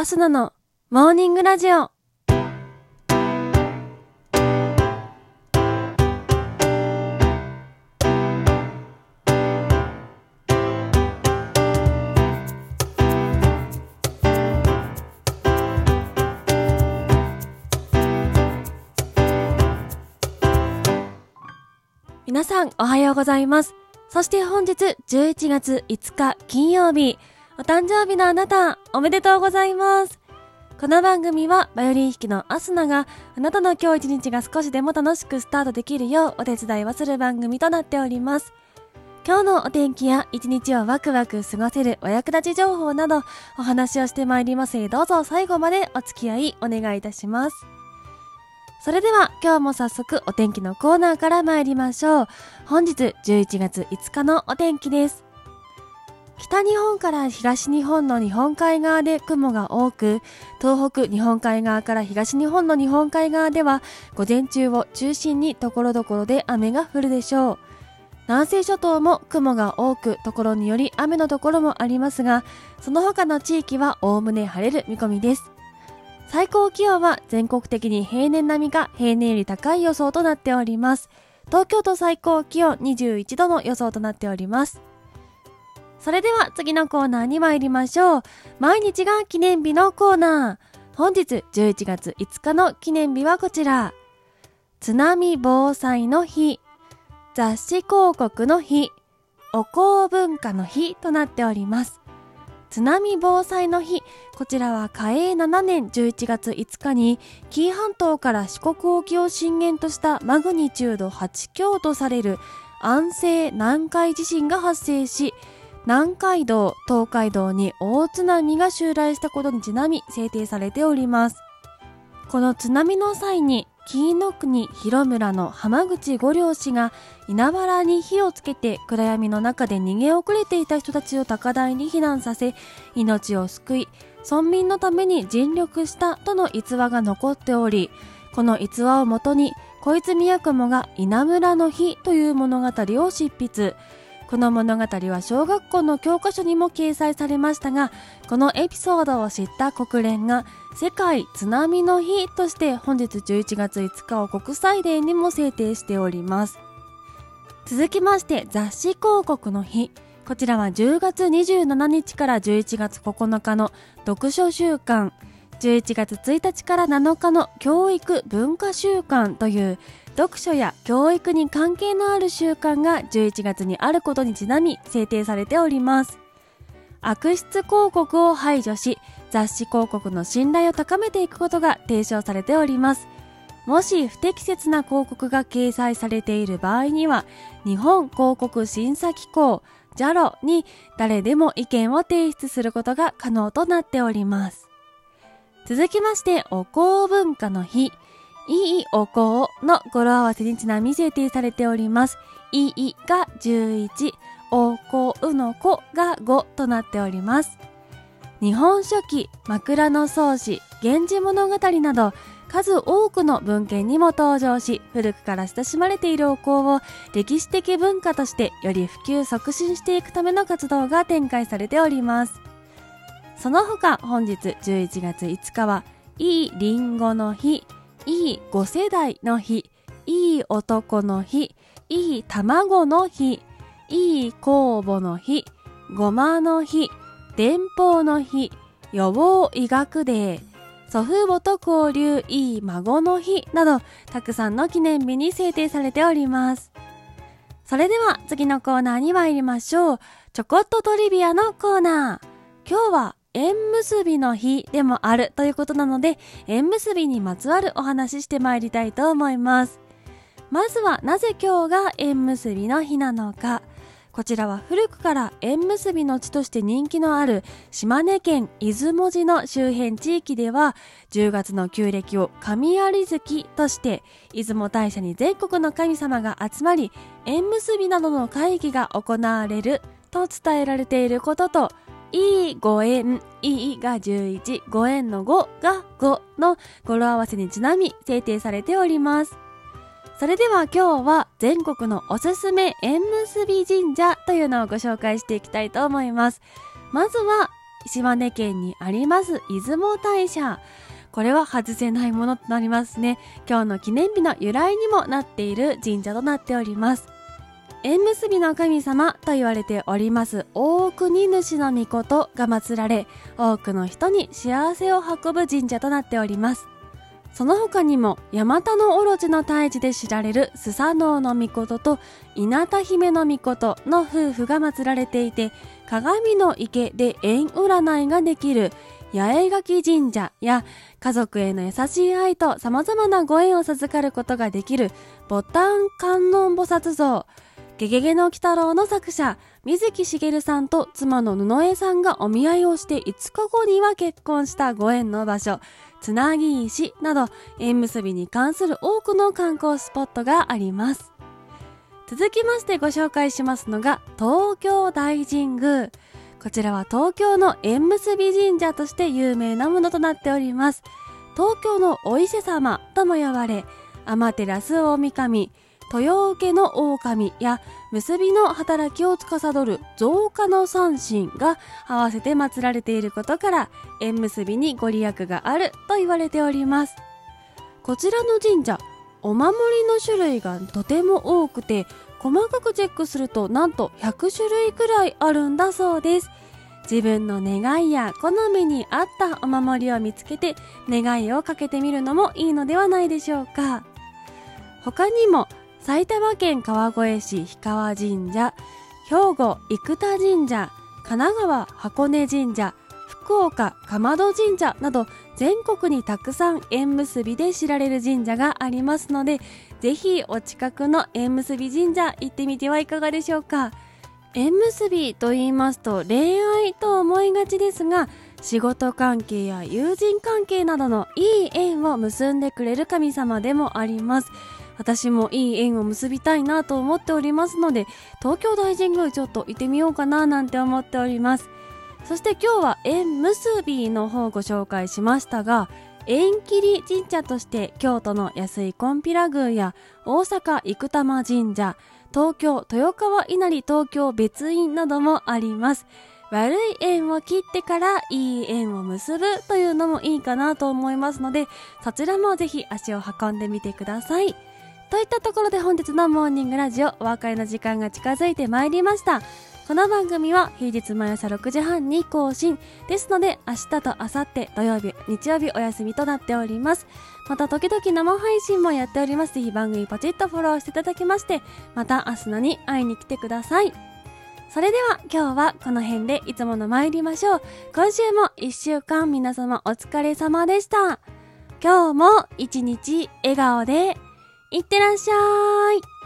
アスナのモーニングラジオ。皆さんおはようございます。そして本日11月5日金曜日、お誕生日のあなた、おめでとうございます。この番組はバイオリン弾きのアスナがあなたの今日一日が少しでも楽しくスタートできるようお手伝いをする番組となっております。今日のお天気や一日をワクワク過ごせるお役立ち情報などお話をしてまいりますどうぞ最後までお付き合いお願いいたします。それでは今日も早速お天気のコーナーから参りましょう。本日11月5日のお天気です。北日本から東日本の日本海側で雲が多く、東北日本海側から東日本の日本海側では午前中を中心に所々で雨が降るでしょう。南西諸島も雲が多く、ところにより雨のところもありますが、その他の地域はおおむね晴れる見込みです。最高気温は全国的に平年並みか平年より高い予想となっております。東京都最高気温21度の予想となっております。それでは次のコーナーに参りましょう。毎日が記念日のコーナー。本日11月5日の記念日はこちら。津波防災の日、雑誌広告の日、お香文化の日となっております。津波防災の日、こちらは嘉永7年11月5日に紀伊半島から四国沖を震源としたマグニチュード8強とされる安政南海地震が発生し、南海道、東海道に大津波が襲来したことにちなみ制定されております。この津波の際に紀伊の国広村の浜口五両氏が稲わらに火をつけて暗闇の中で逃げ遅れていた人たちを高台に避難させ命を救い村民のために尽力したとの逸話が残っておりこの逸話をもとに小泉八雲が稲むらの日という物語を執筆この物語は小学校の教科書にも掲載されましたがこのエピソードを知った国連が世界津波の日として本日11月5日を国際デーにも制定しております。続きまして雑誌広告の日。こちらは10月27日から11月9日の読書週間。11月1日から7日の教育文化週間という読書や教育に関係のある習慣が11月にあることにちなみ制定されております。悪質広告を排除し雑誌広告の信頼を高めていくことが提唱されております。もし不適切な広告が掲載されている場合には日本広告審査機構 JALO に誰でも意見を提出することが可能となっております。続きましてお香文化の日。いいお香の語呂合わせにちなみ制定されております。いいが11、お香の子が5となっております。日本書紀、枕草子、源氏物語など数多くの文献にも登場し、古くから親しまれているお香を歴史的文化としてより普及促進していくための活動が展開されております。その他本日11月5日は、いいりんごの日、いい5世代の日、いい男の日、いい卵の日、いい酵母の日、ごまの日、電報の日、予防医学デー、祖父母と交流いい孫の日など、たくさんの記念日に制定されております。それでは次のコーナーに参りましょう。ちょこっとトリビアのコーナー。今日は縁結びの日でもあるということなので、縁結びにまつわるお話ししてまいりたいと思います。まずはなぜ今日が縁結びの日なのか。こちらは古くから縁結びの地として人気のある島根県出雲寺の周辺地域では10月の旧暦を神有月として出雲大社に全国の神様が集まり縁結びなどの会議が行われると伝えられていることといいご縁、いいが11、ご縁の5が5の語呂合わせにちなみ制定されております。それでは今日は全国のおすすめ縁結び神社というのをご紹介していきたいと思います。まずは島根県にあります出雲大社。これは外せないものとなりますね。今日の記念日の由来にもなっている神社となっております。縁結びの神様と言われております。大国主の御事が祀られ、多くの人に幸せを運ぶ神社となっております。その他にも、ヤマタノオロチの退治で知られるスサノオノミコトと稲田姫のミコトの夫婦が祀られていて、鏡の池で縁占いができる八重垣神社や家族への優しい愛と様々なご縁を授かることができるボタン観音菩薩像、ゲゲゲの鬼太郎の作者、水木しげるさんと妻の布江さんがお見合いをして5日後には結婚したご縁の場所、つなぎ石など縁結びに関する多くの観光スポットがあります。続きましてご紹介しますのが東京大神宮。こちらは東京の縁結び神社として有名なものとなっております。東京のお伊勢様とも呼ばれ、天照大神、豊受の狼や結びの働きを司る増加の三神が合わせて祀られていることから縁結びにご利益があると言われております。こちらの神社お守りの種類がとても多くて細かくチェックするとなんと100種類くらいあるんだそうです。自分の願いや好みに合ったお守りを見つけて願いをかけてみるのもいいのではないでしょうか。他にも埼玉県川越市氷川神社、兵庫生田神社、神奈川箱根神社、福岡鎌戸神社など全国にたくさん縁結びで知られる神社がありますので、ぜひお近くの縁結び神社行ってみてはいかがでしょうか。縁結びと言いますと恋愛と思いがちですが、仕事関係や友人関係などのいい縁を結んでくれる神様でもあります。私もいい縁を結びたいなと思っておりますので、東京大神宮ちょっと行ってみようかななんて思っております。そして今日は縁結びの方をご紹介しましたが、縁切り神社として京都の安井金毘羅宮や大阪生玉神社、東京豊川稲荷東京別院などもあります。悪い縁を切ってからいい縁を結ぶというのもいいかなと思いますので、そちらもぜひ足を運んでみてください。といったところで本日のモーニングラジオお別れの時間が近づいてまいりました。この番組は平日毎朝6時半に更新ですので明日と明後日土曜日、日曜日お休みとなっております。また時々生配信もやっております。ぜひ番組ポチッとフォローしていただきまして、また明日のに会いに来てください。それでは今日はこの辺でいつもの参りましょう。今週も一週間皆様お疲れ様でした。今日も一日笑顔でいってらっしゃい。